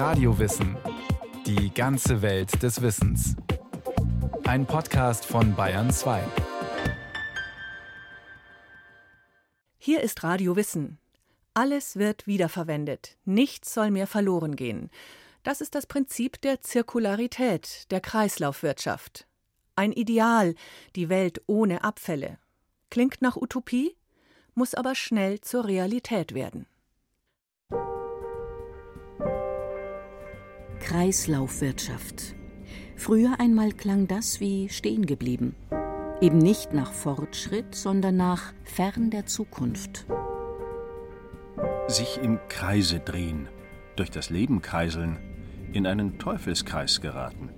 Radiowissen. Die ganze Welt des Wissens. Ein Podcast von Bayern 2. Hier ist Radio Wissen. Alles wird wiederverwendet. Nichts soll mehr verloren gehen. Das ist das Prinzip der Zirkularität, der Kreislaufwirtschaft. Ein Ideal, die Welt ohne Abfälle. Klingt nach Utopie, muss aber schnell zur Realität werden. Kreislaufwirtschaft. Früher einmal klang das wie stehen geblieben. Eben nicht nach Fortschritt, sondern nach fern der Zukunft. Sich im Kreise drehen, durch das Leben kreiseln, in einen Teufelskreis geraten.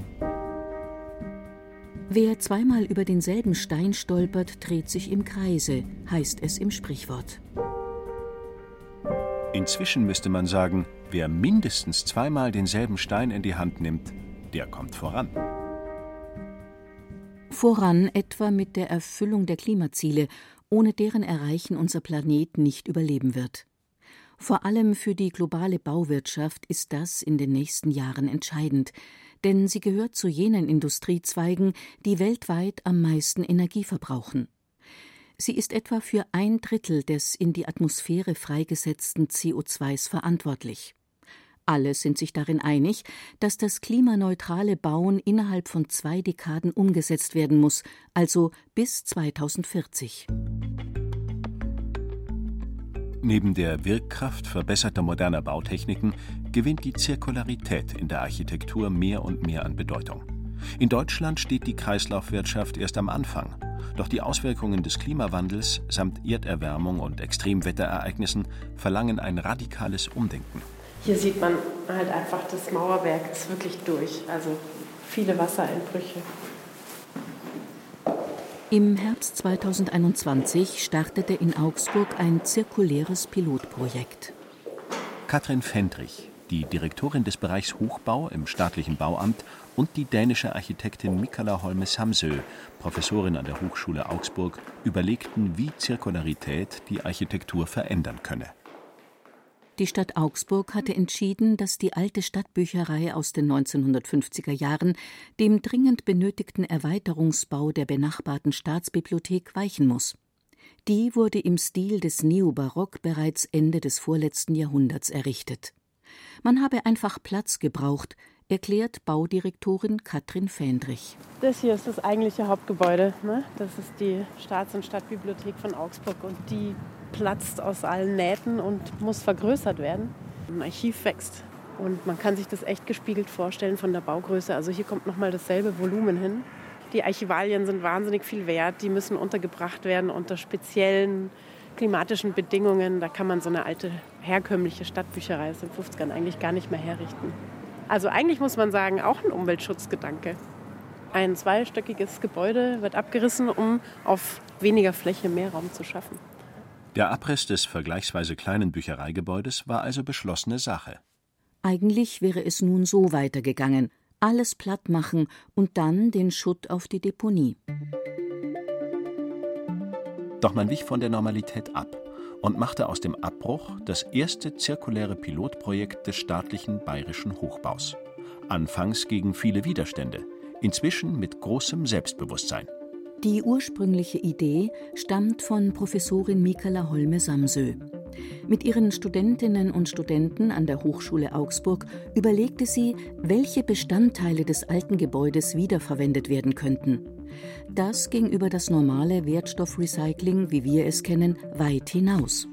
Wer zweimal über denselben Stein stolpert, dreht sich im Kreise, heißt es im Sprichwort. Inzwischen müsste man sagen, wer mindestens zweimal denselben Stein in die Hand nimmt, der kommt voran. Voran etwa mit der Erfüllung der Klimaziele, ohne deren Erreichen unser Planet nicht überleben wird. Vor allem für die globale Bauwirtschaft ist das in den nächsten Jahren entscheidend, denn sie gehört zu jenen Industriezweigen, die weltweit am meisten Energie verbrauchen. Sie ist etwa für ein Drittel des in die Atmosphäre freigesetzten CO2s verantwortlich. Alle sind sich darin einig, dass das klimaneutrale Bauen innerhalb von zwei Dekaden umgesetzt werden muss, also bis 2040. Neben der Wirkkraft verbesserter moderner Bautechniken gewinnt die Zirkularität in der Architektur mehr und mehr an Bedeutung. In Deutschland steht die Kreislaufwirtschaft erst am Anfang. Doch die Auswirkungen des Klimawandels samt Erderwärmung und Extremwetterereignissen verlangen ein radikales Umdenken. Hier sieht man halt einfach, das Mauerwerk ist wirklich durch. Also viele Wassereinbrüche. Im Herbst 2021 startete in Augsburg ein zirkuläres Pilotprojekt. Katrin Fendrich, die Direktorin des Bereichs Hochbau im staatlichen Bauamt und die dänische Architektin Mikala Holme Samsø, Professorin an der Hochschule Augsburg, überlegten, wie Zirkularität die Architektur verändern könne. Die Stadt Augsburg hatte entschieden, dass die alte Stadtbücherei aus den 1950er Jahren dem dringend benötigten Erweiterungsbau der benachbarten Staatsbibliothek weichen muss. Die wurde im Stil des Neobarock bereits Ende des vorletzten Jahrhunderts errichtet. Man habe einfach Platz gebraucht, erklärt Baudirektorin Katrin Fähndrich. Das hier ist das eigentliche Hauptgebäude. Ne? Das ist die Staats- und Stadtbibliothek von Augsburg und die platzt aus allen Nähten und muss vergrößert werden. Ein Archiv wächst und man kann sich das echt gespiegelt vorstellen von der Baugröße. Also hier kommt nochmal dasselbe Volumen hin. Die Archivalien sind wahnsinnig viel wert. Die müssen untergebracht werden unter speziellen klimatischen Bedingungen. Da kann man so eine alte herkömmliche Stadtbücherei aus den 50ern eigentlich gar nicht mehr herrichten. Also eigentlich muss man sagen, auch ein Umweltschutzgedanke. Ein zweistöckiges Gebäude wird abgerissen, um auf weniger Fläche mehr Raum zu schaffen. Der Abriss des vergleichsweise kleinen Büchereigebäudes war also beschlossene Sache. Eigentlich wäre es nun so weitergegangen: alles platt machen und dann den Schutt auf die Deponie. Doch man wich von der Normalität ab und machte aus dem Abbruch das erste zirkuläre Pilotprojekt des staatlichen bayerischen Hochbaus. Anfangs gegen viele Widerstände, inzwischen mit großem Selbstbewusstsein. Die ursprüngliche Idee stammt von Professorin Mikala Holme Samsø. Mit ihren Studentinnen und Studenten an der Hochschule Augsburg überlegte sie, welche Bestandteile des alten Gebäudes wiederverwendet werden könnten. Das ging über das normale Wertstoffrecycling, wie wir es kennen, weit hinaus.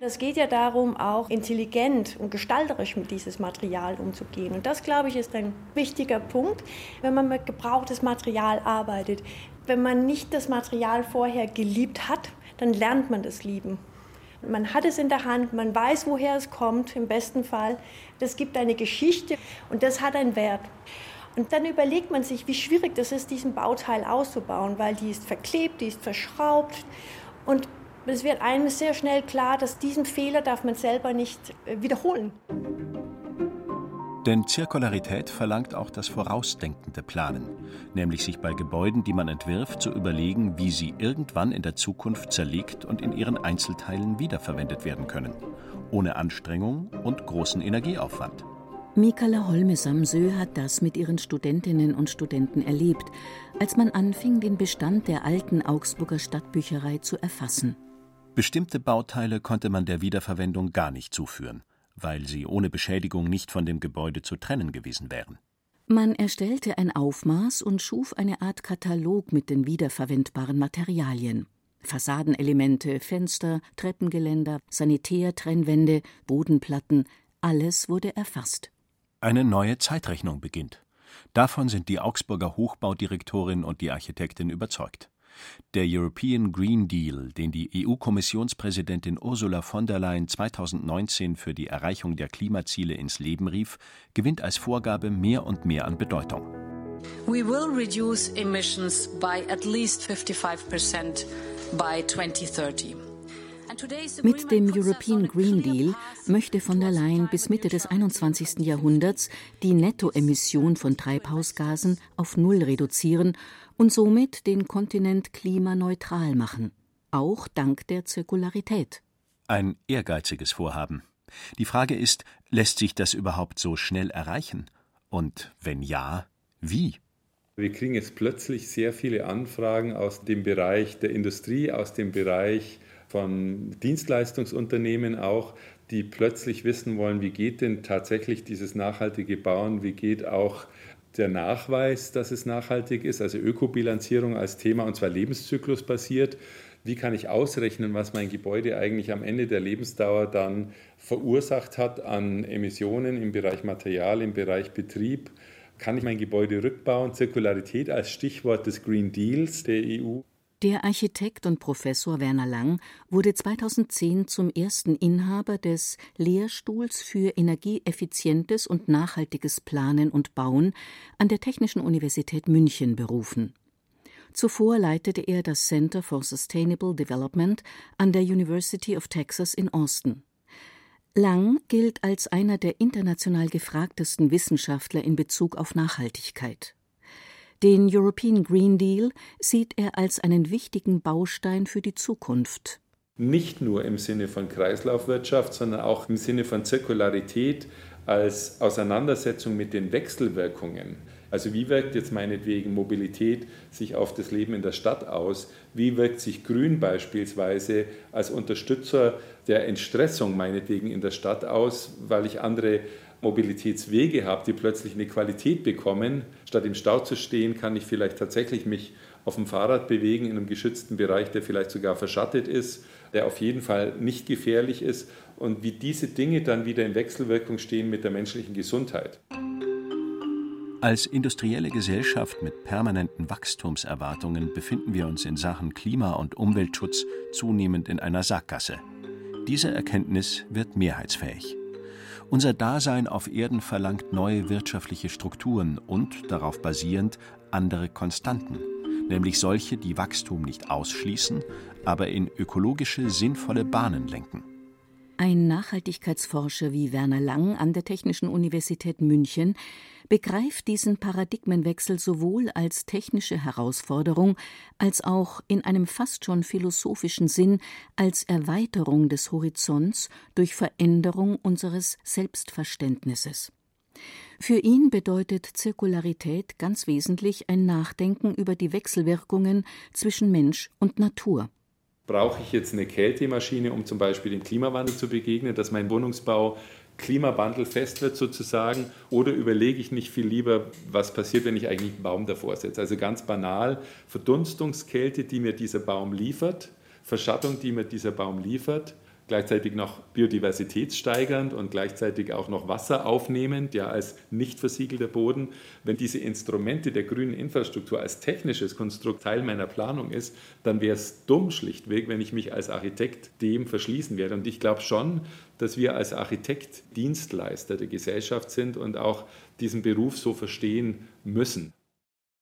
Es geht ja darum, auch intelligent und gestalterisch mit dieses Material umzugehen. Und das, glaube ich, ist ein wichtiger Punkt, wenn man mit gebrauchtes Material arbeitet. Wenn man nicht das Material vorher geliebt hat, dann lernt man das lieben. Man hat es in der Hand, man weiß, woher es kommt, im besten Fall. Das gibt eine Geschichte und das hat einen Wert. Und dann überlegt man sich, wie schwierig das ist, diesen Bauteil auszubauen, weil die ist verklebt, die ist verschraubt. Und es wird einem sehr schnell klar, dass diesen Fehler darf man selber nicht äh, wiederholen. Denn Zirkularität verlangt auch das vorausdenkende Planen, nämlich sich bei Gebäuden, die man entwirft, zu überlegen, wie sie irgendwann in der Zukunft zerlegt und in ihren Einzelteilen wiederverwendet werden können, ohne Anstrengung und großen Energieaufwand. Mikala Holme-Samsö hat das mit ihren Studentinnen und Studenten erlebt, als man anfing, den Bestand der alten Augsburger Stadtbücherei zu erfassen. Bestimmte Bauteile konnte man der Wiederverwendung gar nicht zuführen, weil sie ohne Beschädigung nicht von dem Gebäude zu trennen gewesen wären. Man erstellte ein Aufmaß und schuf eine Art Katalog mit den wiederverwendbaren Materialien. Fassadenelemente, Fenster, Treppengeländer, Sanitärtrennwände, Bodenplatten, alles wurde erfasst. Eine neue Zeitrechnung beginnt. Davon sind die Augsburger Hochbaudirektorin und die Architektin überzeugt. Der European Green Deal, den die EU-Kommissionspräsidentin Ursula von der Leyen 2019 für die Erreichung der Klimaziele ins Leben rief, gewinnt als Vorgabe mehr und mehr an Bedeutung. We will reduce emissions by at least 55% by 2030. Mit dem European Green Deal möchte von der Leyen bis Mitte des 21. Jahrhunderts die Nettoemission von Treibhausgasen auf Null reduzieren und somit den Kontinent klimaneutral machen, auch dank der Zirkularität. Ein ehrgeiziges Vorhaben. Die Frage ist, lässt sich das überhaupt so schnell erreichen? Und wenn ja, wie? Wir kriegen jetzt plötzlich sehr viele Anfragen aus dem Bereich der Industrie, aus dem Bereich von Dienstleistungsunternehmen auch, die plötzlich wissen wollen, wie geht denn tatsächlich dieses nachhaltige Bauen, wie geht auch der Nachweis, dass es nachhaltig ist, also Ökobilanzierung als Thema und zwar lebenszyklusbasiert. Wie kann ich ausrechnen, was mein Gebäude eigentlich am Ende der Lebensdauer dann verursacht hat an Emissionen im Bereich Material, im Bereich Betrieb? Kann ich mein Gebäude rückbauen? Zirkularität als Stichwort des Green Deals der EU. Der Architekt und Professor Werner Lang wurde 2010 zum ersten Inhaber des Lehrstuhls für energieeffizientes und nachhaltiges Planen und Bauen an der Technischen Universität München berufen. Zuvor leitete er das Center for Sustainable Development an der University of Texas in Austin. Lang gilt als einer der international gefragtesten Wissenschaftler in Bezug auf Nachhaltigkeit. Den European Green Deal sieht er als einen wichtigen Baustein für die Zukunft. Nicht nur im Sinne von Kreislaufwirtschaft, sondern auch im Sinne von Zirkularität als Auseinandersetzung mit den Wechselwirkungen. Also wie wirkt jetzt meinetwegen Mobilität sich auf das Leben in der Stadt aus? Wie wirkt sich Grün beispielsweise als Unterstützer der Entstressung meinetwegen in der Stadt aus, weil ich andere Mobilitätswege habe, die plötzlich eine Qualität bekommen. Statt im Stau zu stehen, kann ich vielleicht tatsächlich mich auf dem Fahrrad bewegen in einem geschützten Bereich, der vielleicht sogar verschattet ist, der auf jeden Fall nicht gefährlich ist und wie diese Dinge dann wieder in Wechselwirkung stehen mit der menschlichen Gesundheit. Als industrielle Gesellschaft mit permanenten Wachstumserwartungen befinden wir uns in Sachen Klima- und Umweltschutz zunehmend in einer Sackgasse. Diese Erkenntnis wird mehrheitsfähig. Unser Dasein auf Erden verlangt neue wirtschaftliche Strukturen und, darauf basierend, andere Konstanten, nämlich solche, die Wachstum nicht ausschließen, aber in ökologische, sinnvolle Bahnen lenken. Ein Nachhaltigkeitsforscher wie Werner Lang an der Technischen Universität München begreift diesen Paradigmenwechsel sowohl als technische Herausforderung als auch in einem fast schon philosophischen Sinn als Erweiterung des Horizonts durch Veränderung unseres Selbstverständnisses. Für ihn bedeutet Zirkularität ganz wesentlich ein Nachdenken über die Wechselwirkungen zwischen Mensch und Natur. Brauche ich jetzt eine Kältemaschine, um zum Beispiel dem Klimawandel zu begegnen, dass mein Wohnungsbau klimawandelfest wird sozusagen? Oder überlege ich nicht viel lieber, was passiert, wenn ich eigentlich einen Baum davor setze? Also ganz banal, Verdunstungskälte, die mir dieser Baum liefert, Verschattung, die mir dieser Baum liefert, gleichzeitig noch biodiversitätssteigernd und gleichzeitig auch noch Wasser aufnehmend, ja als nicht versiegelter Boden. Wenn diese Instrumente der grünen Infrastruktur als technisches Konstrukt Teil meiner Planung ist, dann wäre es dumm schlichtweg, wenn ich mich als Architekt dem verschließen werde. Und ich glaube schon, dass wir als Architekt Dienstleister der Gesellschaft sind und auch diesen Beruf so verstehen müssen.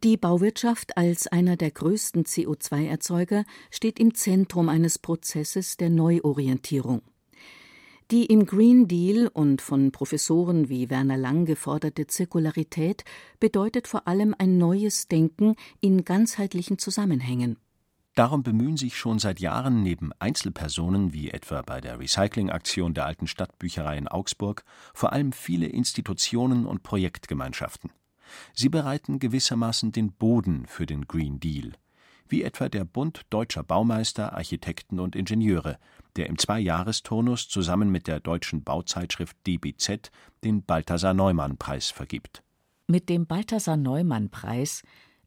Die Bauwirtschaft als einer der größten CO2-Erzeuger steht im Zentrum eines Prozesses der Neuorientierung. Die im Green Deal und von Professoren wie Werner Lang geforderte Zirkularität bedeutet vor allem ein neues Denken in ganzheitlichen Zusammenhängen. Darum bemühen sich schon seit Jahren neben Einzelpersonen wie etwa bei der Recyclingaktion der Alten Stadtbücherei in Augsburg vor allem viele Institutionen und Projektgemeinschaften. Sie bereiten gewissermaßen den Boden für den Green Deal, wie etwa der Bund Deutscher Baumeister, Architekten und Ingenieure, der im Zweijahresturnus zusammen mit der deutschen Bauzeitschrift DBZ den Balthasar-Neumann-Preis vergibt. Mit dem Balthasar-Neumann-Preis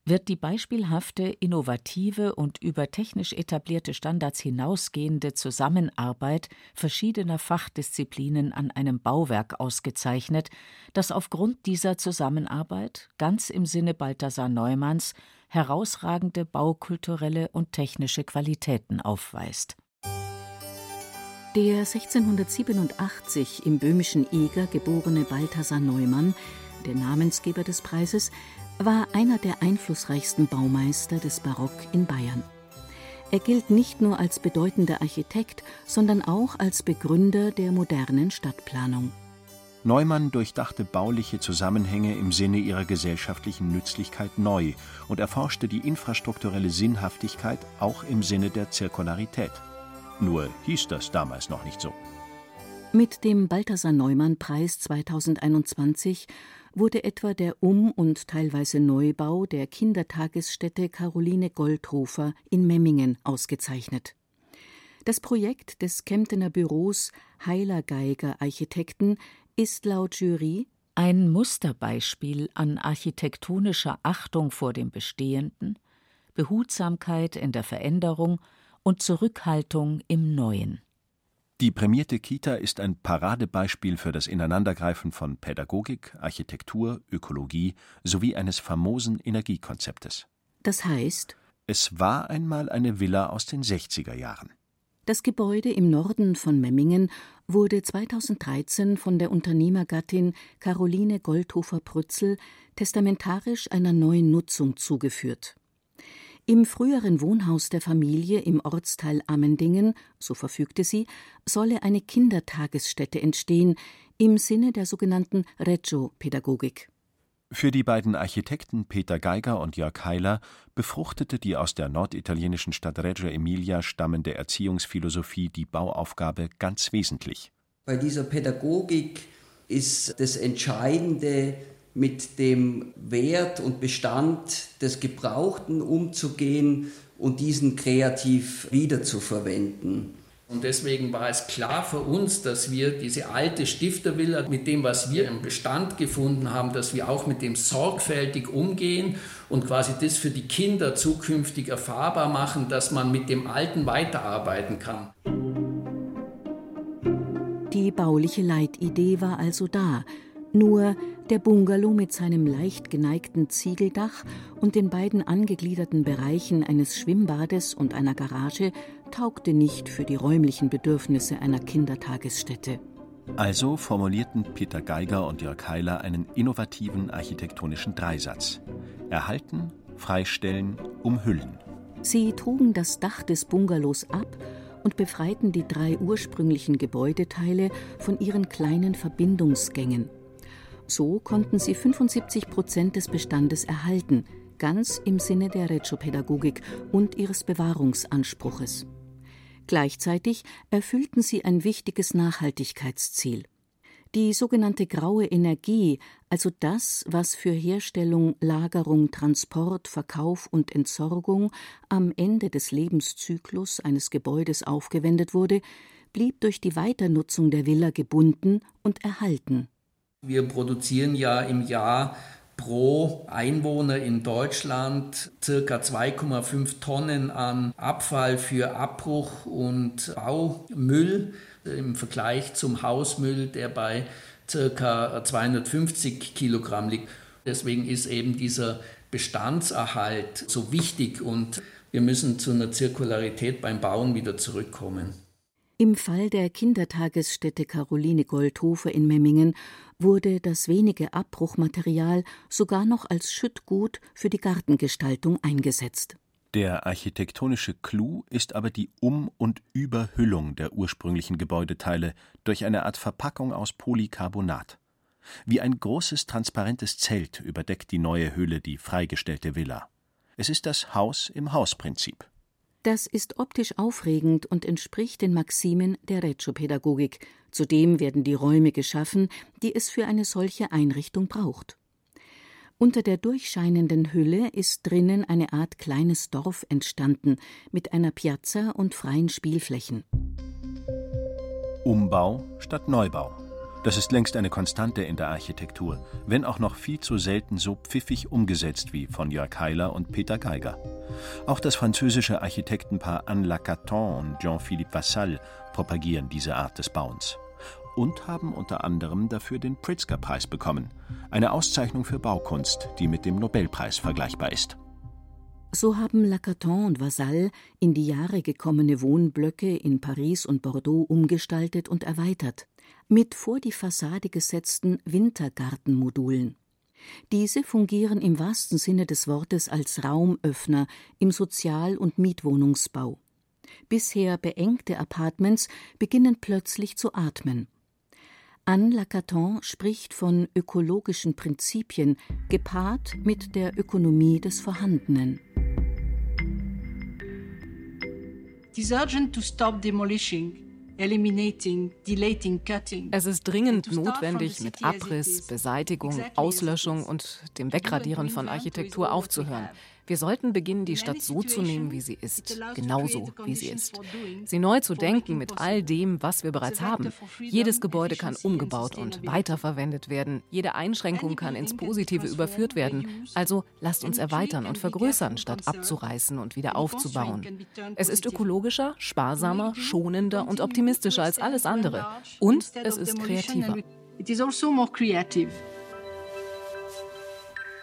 wird die beispielhafte, innovative und über technisch etablierte Standards hinausgehende Zusammenarbeit verschiedener Fachdisziplinen an einem Bauwerk ausgezeichnet, das aufgrund dieser Zusammenarbeit ganz im Sinne Balthasar Neumanns herausragende baukulturelle und technische Qualitäten aufweist. Der 1687 im böhmischen Eger geborene Balthasar Neumann, der Namensgeber des Preises, war einer der einflussreichsten Baumeister des Barock in Bayern. Er gilt nicht nur als bedeutender Architekt, sondern auch als Begründer der modernen Stadtplanung. Neumann durchdachte bauliche Zusammenhänge im Sinne ihrer gesellschaftlichen Nützlichkeit neu und erforschte die infrastrukturelle Sinnhaftigkeit auch im Sinne der Zirkularität. Nur hieß das damals noch nicht so. Mit dem Balthasar Neumann Preis 2021 wurde etwa der Um- und teilweise Neubau der Kindertagesstätte Caroline Goldhofer in Memmingen ausgezeichnet. Das Projekt des Kemptener Büros Heiler Geiger Architekten ist laut Jury ein Musterbeispiel an architektonischer Achtung vor dem Bestehenden, Behutsamkeit in der Veränderung und Zurückhaltung im Neuen. Die prämierte Kita ist ein Paradebeispiel für das Ineinandergreifen von Pädagogik, Architektur, Ökologie sowie eines famosen Energiekonzeptes. Das heißt, es war einmal eine Villa aus den 60er Jahren. Das Gebäude im Norden von Memmingen wurde 2013 von der Unternehmergattin Caroline Goldhofer-Prützel testamentarisch einer neuen Nutzung zugeführt. Im früheren Wohnhaus der Familie im Ortsteil Ammendingen, so verfügte sie, solle eine Kindertagesstätte entstehen im Sinne der sogenannten Reggio-Pädagogik. Für die beiden Architekten Peter Geiger und Jörg Heiler befruchtete die aus der norditalienischen Stadt Reggio Emilia stammende Erziehungsphilosophie die Bauaufgabe ganz wesentlich. Bei dieser Pädagogik ist das Entscheidende, mit dem Wert und Bestand des Gebrauchten umzugehen und diesen kreativ wiederzuverwenden. Und deswegen war es klar für uns, dass wir diese alte Stiftervilla mit dem, was wir im Bestand gefunden haben, dass wir auch mit dem sorgfältig umgehen und quasi das für die Kinder zukünftig erfahrbar machen, dass man mit dem Alten weiterarbeiten kann. Die bauliche Leitidee war also da, nur der Bungalow mit seinem leicht geneigten Ziegeldach und den beiden angegliederten Bereichen eines Schwimmbades und einer Garage taugte nicht für die räumlichen Bedürfnisse einer Kindertagesstätte. Also formulierten Peter Geiger und Jörg Heiler einen innovativen architektonischen Dreisatz: Erhalten, freistellen, umhüllen. Sie trugen das Dach des Bungalows ab und befreiten die drei ursprünglichen Gebäudeteile von ihren kleinen Verbindungsgängen so konnten sie 75 Prozent des Bestandes erhalten, ganz im Sinne der Reggio-Pädagogik und ihres Bewahrungsanspruches. Gleichzeitig erfüllten sie ein wichtiges Nachhaltigkeitsziel. Die sogenannte graue Energie, also das, was für Herstellung, Lagerung, Transport, Verkauf und Entsorgung am Ende des Lebenszyklus eines Gebäudes aufgewendet wurde, blieb durch die Weiternutzung der Villa gebunden und erhalten. Wir produzieren ja im Jahr pro Einwohner in Deutschland circa 2,5 Tonnen an Abfall für Abbruch und Baumüll im Vergleich zum Hausmüll, der bei circa 250 Kilogramm liegt. Deswegen ist eben dieser Bestandserhalt so wichtig und wir müssen zu einer Zirkularität beim Bauen wieder zurückkommen. Im Fall der Kindertagesstätte Caroline Goldhofer in Memmingen wurde das wenige Abbruchmaterial sogar noch als Schüttgut für die Gartengestaltung eingesetzt. Der architektonische Clou ist aber die Um- und Überhüllung der ursprünglichen Gebäudeteile durch eine Art Verpackung aus Polycarbonat. Wie ein großes transparentes Zelt überdeckt die neue Hülle die freigestellte Villa. Es ist das Haus im Hausprinzip. Das ist optisch aufregend und entspricht den Maximen der Reggio-Pädagogik. Zudem werden die Räume geschaffen, die es für eine solche Einrichtung braucht. Unter der durchscheinenden Hülle ist drinnen eine Art kleines Dorf entstanden, mit einer Piazza und freien Spielflächen. Umbau statt Neubau. Das ist längst eine Konstante in der Architektur, wenn auch noch viel zu selten so pfiffig umgesetzt wie von Jörg Heiler und Peter Geiger. Auch das französische Architektenpaar Anne Lacaton und Jean-Philippe Vassal propagieren diese Art des Bauens und haben unter anderem dafür den Pritzker-Preis bekommen, eine Auszeichnung für Baukunst, die mit dem Nobelpreis vergleichbar ist. So haben Lacaton und Vasall in die Jahre gekommene Wohnblöcke in Paris und Bordeaux umgestaltet und erweitert, mit vor die Fassade gesetzten Wintergartenmodulen. Diese fungieren im wahrsten Sinne des Wortes als Raumöffner im Sozial- und Mietwohnungsbau. Bisher beengte Apartments beginnen plötzlich zu atmen. Anne Lacaton spricht von ökologischen Prinzipien, gepaart mit der Ökonomie des Vorhandenen. It is urgent to stop demolishing es ist dringend notwendig, mit Abriss, Beseitigung, Auslöschung und dem Wegradieren von Architektur aufzuhören. Wir sollten beginnen, die Stadt so zu nehmen, wie sie ist, genauso wie sie ist. Sie neu zu denken mit all dem, was wir bereits haben. Jedes Gebäude kann umgebaut und weiterverwendet werden. Jede Einschränkung kann ins Positive überführt werden. Also lasst uns erweitern und vergrößern, statt abzureißen und wieder aufzubauen. Es ist ökologischer, sparsamer, schonender und optimistischer als alles andere. Und es ist kreativer. It is also more creative.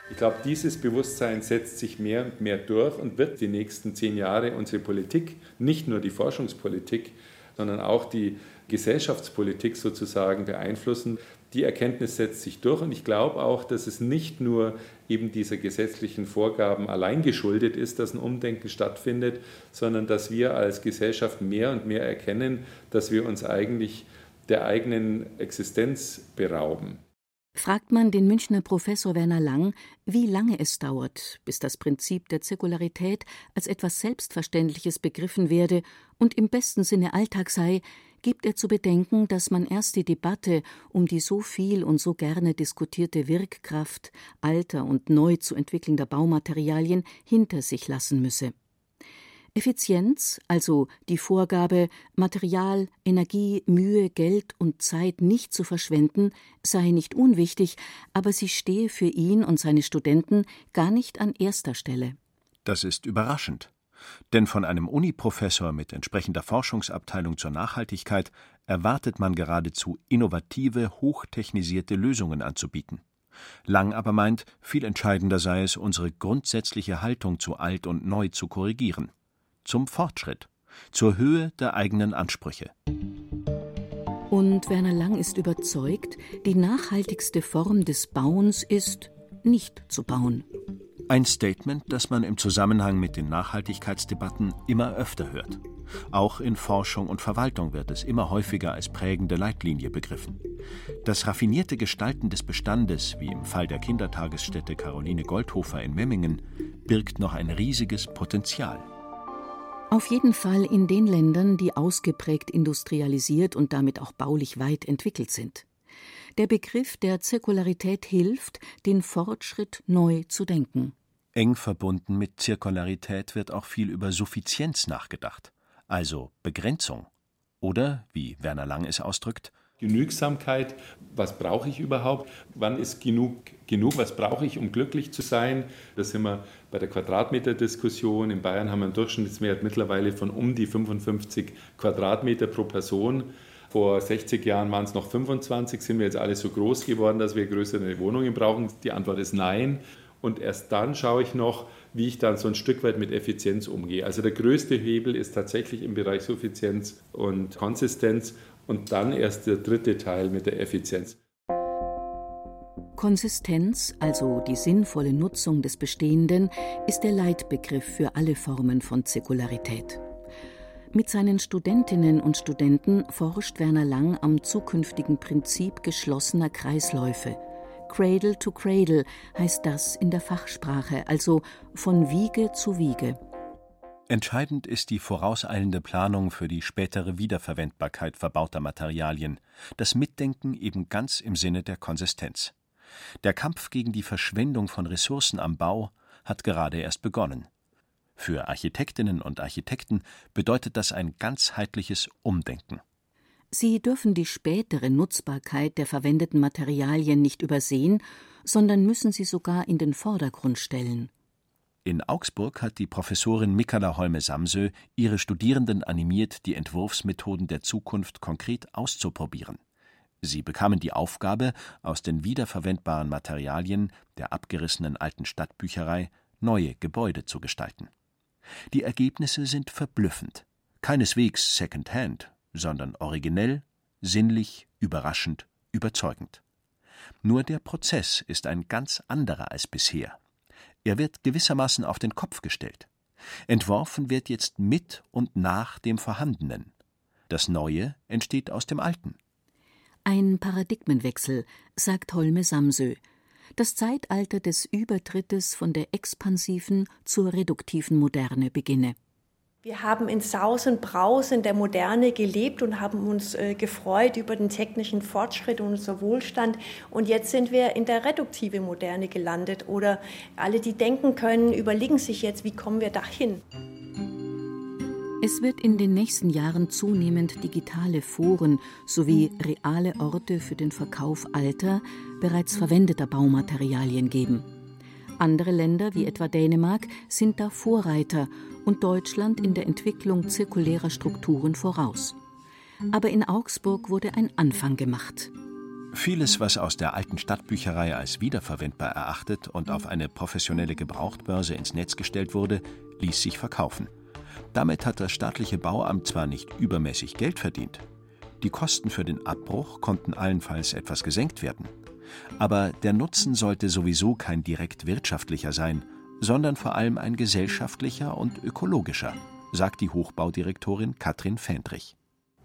Ich glaube, dieses Bewusstsein setzt sich mehr und mehr durch und wird die nächsten zehn Jahre unsere Politik, nicht nur die Forschungspolitik, sondern auch die Gesellschaftspolitik sozusagen beeinflussen. Die Erkenntnis setzt sich durch und ich glaube auch, dass es nicht nur eben dieser gesetzlichen Vorgaben allein geschuldet ist, dass ein Umdenken stattfindet, sondern dass wir als Gesellschaft mehr und mehr erkennen, dass wir uns eigentlich der eigenen Existenz berauben. Fragt man den Münchner Professor Werner Lang, wie lange es dauert, bis das Prinzip der Zirkularität als etwas Selbstverständliches begriffen werde und im besten Sinne Alltag sei, gibt er zu bedenken, dass man erst die Debatte um die so viel und so gerne diskutierte Wirkkraft alter und neu zu entwickelnder Baumaterialien hinter sich lassen müsse. Effizienz, also die Vorgabe, Material, Energie, Mühe, Geld und Zeit nicht zu verschwenden, sei nicht unwichtig, aber sie stehe für ihn und seine Studenten gar nicht an erster Stelle. Das ist überraschend. Denn von einem Uniprofessor mit entsprechender Forschungsabteilung zur Nachhaltigkeit erwartet man geradezu innovative, hochtechnisierte Lösungen anzubieten. Lang aber meint, viel entscheidender sei es, unsere grundsätzliche Haltung zu alt und neu zu korrigieren zum Fortschritt, zur Höhe der eigenen Ansprüche. Und Werner Lang ist überzeugt, die nachhaltigste Form des Bauens ist, nicht zu bauen. Ein Statement, das man im Zusammenhang mit den Nachhaltigkeitsdebatten immer öfter hört. Auch in Forschung und Verwaltung wird es immer häufiger als prägende Leitlinie begriffen. Das raffinierte Gestalten des Bestandes, wie im Fall der Kindertagesstätte Caroline Goldhofer in Memmingen, birgt noch ein riesiges Potenzial. Auf jeden Fall in den Ländern, die ausgeprägt industrialisiert und damit auch baulich weit entwickelt sind. Der Begriff der Zirkularität hilft, den Fortschritt neu zu denken. Eng verbunden mit Zirkularität wird auch viel über Suffizienz nachgedacht, also Begrenzung. Oder, wie Werner Lang es ausdrückt, Genügsamkeit, was brauche ich überhaupt? Wann ist genug genug? Was brauche ich, um glücklich zu sein? Da sind wir bei der Quadratmeterdiskussion. In Bayern haben wir einen Durchschnittswert mittlerweile von um die 55 Quadratmeter pro Person. Vor 60 Jahren waren es noch 25. Sind wir jetzt alle so groß geworden, dass wir größere Wohnungen brauchen? Die Antwort ist nein. Und erst dann schaue ich noch, wie ich dann so ein Stück weit mit Effizienz umgehe. Also der größte Hebel ist tatsächlich im Bereich Suffizienz und Konsistenz und dann erst der dritte Teil mit der Effizienz. Konsistenz, also die sinnvolle Nutzung des Bestehenden, ist der Leitbegriff für alle Formen von Zirkularität. Mit seinen Studentinnen und Studenten forscht Werner Lang am zukünftigen Prinzip geschlossener Kreisläufe. Cradle to Cradle heißt das in der Fachsprache, also von Wiege zu Wiege. Entscheidend ist die vorauseilende Planung für die spätere Wiederverwendbarkeit verbauter Materialien, das Mitdenken eben ganz im Sinne der Konsistenz. Der Kampf gegen die Verschwendung von Ressourcen am Bau hat gerade erst begonnen. Für Architektinnen und Architekten bedeutet das ein ganzheitliches Umdenken. Sie dürfen die spätere Nutzbarkeit der verwendeten Materialien nicht übersehen, sondern müssen sie sogar in den Vordergrund stellen. In Augsburg hat die Professorin Mikala Holme-Samsö ihre Studierenden animiert, die Entwurfsmethoden der Zukunft konkret auszuprobieren. Sie bekamen die Aufgabe, aus den wiederverwendbaren Materialien der abgerissenen alten Stadtbücherei neue Gebäude zu gestalten. Die Ergebnisse sind verblüffend. Keineswegs second-hand, sondern originell, sinnlich, überraschend, überzeugend. Nur der Prozess ist ein ganz anderer als bisher. Er wird gewissermaßen auf den Kopf gestellt. Entworfen wird jetzt mit und nach dem Vorhandenen. Das Neue entsteht aus dem Alten. Ein Paradigmenwechsel, sagt Holme Samsö. Das Zeitalter des Übertrittes von der expansiven zur reduktiven Moderne beginne. Wir haben in Saus und Braus in der Moderne gelebt und haben uns äh, gefreut über den technischen Fortschritt und unser Wohlstand. Und jetzt sind wir in der reduktiven Moderne gelandet. Oder alle, die denken können, überlegen sich jetzt, wie kommen wir dahin? Es wird in den nächsten Jahren zunehmend digitale Foren sowie reale Orte für den Verkauf alter, bereits verwendeter Baumaterialien geben. Andere Länder wie etwa Dänemark sind da Vorreiter und Deutschland in der Entwicklung zirkulärer Strukturen voraus. Aber in Augsburg wurde ein Anfang gemacht. Vieles, was aus der alten Stadtbücherei als wiederverwendbar erachtet und auf eine professionelle Gebrauchtbörse ins Netz gestellt wurde, ließ sich verkaufen. Damit hat das staatliche Bauamt zwar nicht übermäßig Geld verdient, die Kosten für den Abbruch konnten allenfalls etwas gesenkt werden. Aber der Nutzen sollte sowieso kein direkt wirtschaftlicher sein, sondern vor allem ein gesellschaftlicher und ökologischer, sagt die Hochbaudirektorin Katrin Fendrich.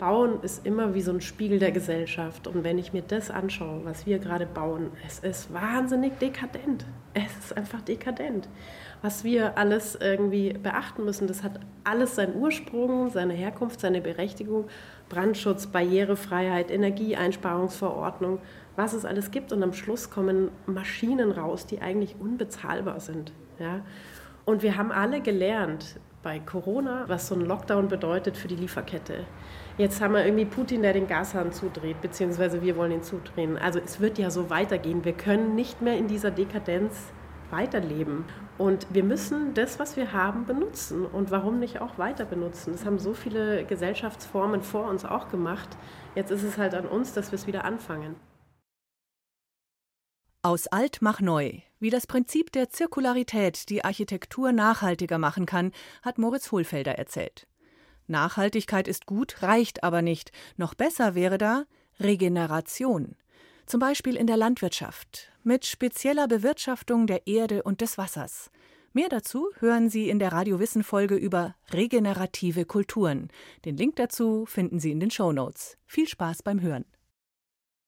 Bauen ist immer wie so ein Spiegel der Gesellschaft. Und wenn ich mir das anschaue, was wir gerade bauen, es ist wahnsinnig dekadent. Es ist einfach dekadent. Was wir alles irgendwie beachten müssen, das hat alles seinen Ursprung, seine Herkunft, seine Berechtigung. Brandschutz, Barrierefreiheit, Energieeinsparungsverordnung, was es alles gibt. Und am Schluss kommen Maschinen raus, die eigentlich unbezahlbar sind. Ja? Und wir haben alle gelernt bei Corona, was so ein Lockdown bedeutet für die Lieferkette. Jetzt haben wir irgendwie Putin, der den Gashahn zudreht, beziehungsweise wir wollen ihn zudrehen. Also es wird ja so weitergehen. Wir können nicht mehr in dieser Dekadenz weiterleben. Und wir müssen das, was wir haben, benutzen. Und warum nicht auch weiter benutzen? Das haben so viele Gesellschaftsformen vor uns auch gemacht. Jetzt ist es halt an uns, dass wir es wieder anfangen. Aus alt mach neu. Wie das Prinzip der Zirkularität die Architektur nachhaltiger machen kann, hat Moritz Hohlfelder erzählt. Nachhaltigkeit ist gut, reicht aber nicht. Noch besser wäre da Regeneration. Zum Beispiel in der Landwirtschaft, mit spezieller Bewirtschaftung der Erde und des Wassers. Mehr dazu hören Sie in der Radiowissen-Folge über regenerative Kulturen. Den Link dazu finden Sie in den Show Notes. Viel Spaß beim Hören.